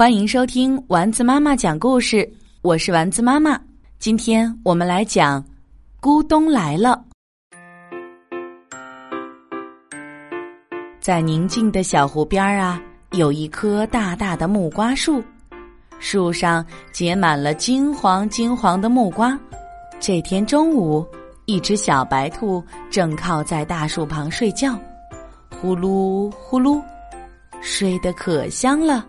欢迎收听丸子妈妈讲故事，我是丸子妈妈。今天我们来讲《咕咚来了》。在宁静的小湖边啊，有一棵大大的木瓜树，树上结满了金黄金黄的木瓜。这天中午，一只小白兔正靠在大树旁睡觉，呼噜呼噜，睡得可香了。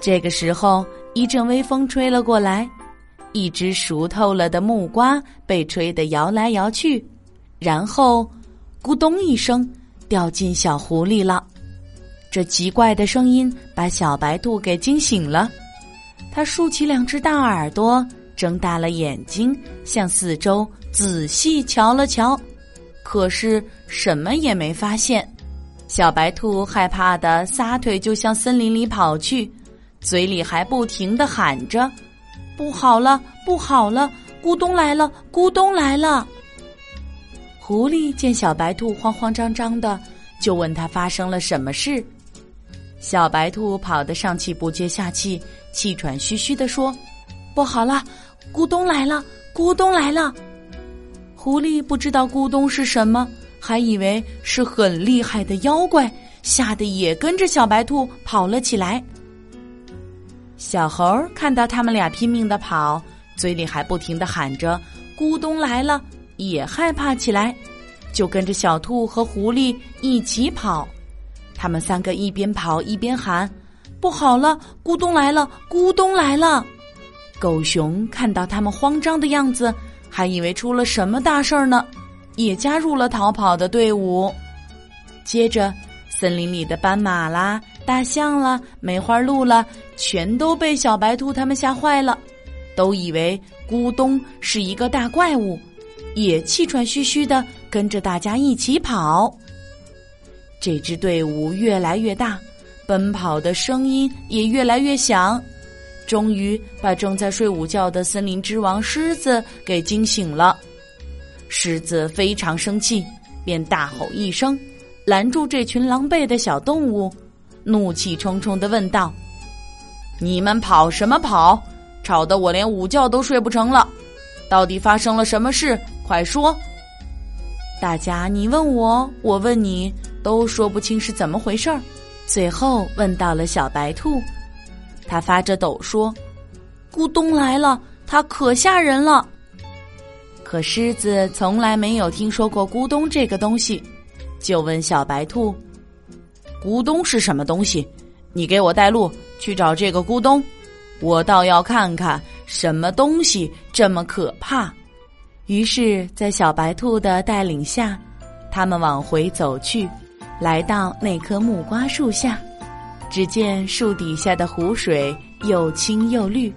这个时候，一阵微风吹了过来，一只熟透了的木瓜被吹得摇来摇去，然后咕咚一声掉进小湖里了。这奇怪的声音把小白兔给惊醒了，它竖起两只大耳朵，睁大了眼睛，向四周仔细瞧了瞧，可是什么也没发现。小白兔害怕的撒腿就向森林里跑去。嘴里还不停的喊着：“不好了，不好了！咕咚来了，咕咚来了！”狐狸见小白兔慌慌张张的，就问他发生了什么事。小白兔跑得上气不接下气，气喘吁吁的说：“不好了，咕咚来了，咕咚来了！”狐狸不知道咕咚是什么，还以为是很厉害的妖怪，吓得也跟着小白兔跑了起来。小猴看到他们俩拼命的跑，嘴里还不停的喊着“咕咚来了”，也害怕起来，就跟着小兔和狐狸一起跑。他们三个一边跑一边喊：“不好了，咕咚来了，咕咚来了！”狗熊看到他们慌张的样子，还以为出了什么大事儿呢，也加入了逃跑的队伍。接着，森林里的斑马啦。大象了，梅花鹿了，全都被小白兔他们吓坏了，都以为咕咚是一个大怪物，也气喘吁吁的跟着大家一起跑。这支队伍越来越大，奔跑的声音也越来越响，终于把正在睡午觉的森林之王狮子给惊醒了。狮子非常生气，便大吼一声，拦住这群狼狈的小动物。怒气冲冲的问道：“你们跑什么跑？吵得我连午觉都睡不成了！到底发生了什么事？快说！”大家你问我，我问你，都说不清是怎么回事儿。最后问到了小白兔，他发着抖说：“咕咚来了，它可吓人了。”可狮子从来没有听说过咕咚这个东西，就问小白兔。咕咚是什么东西？你给我带路去找这个咕咚，我倒要看看什么东西这么可怕。于是，在小白兔的带领下，他们往回走去，来到那棵木瓜树下。只见树底下的湖水又清又绿，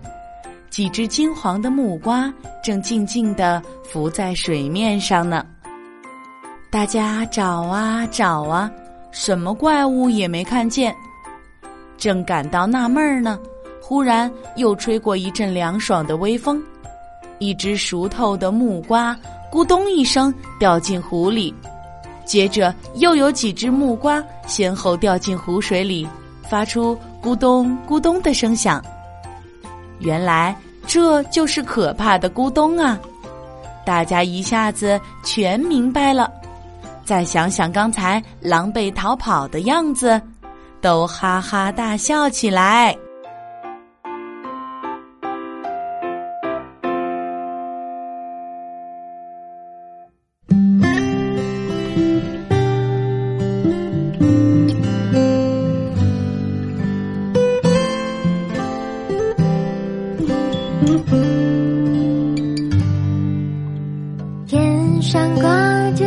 几只金黄的木瓜正静静地浮在水面上呢。大家找啊找啊。什么怪物也没看见，正感到纳闷儿呢，忽然又吹过一阵凉爽的微风，一只熟透的木瓜咕咚一声掉进湖里，接着又有几只木瓜先后掉进湖水里，发出咕咚咕咚的声响。原来这就是可怕的咕咚啊！大家一下子全明白了。再想想刚才狼狈逃跑的样子，都哈哈大笑起来。天上挂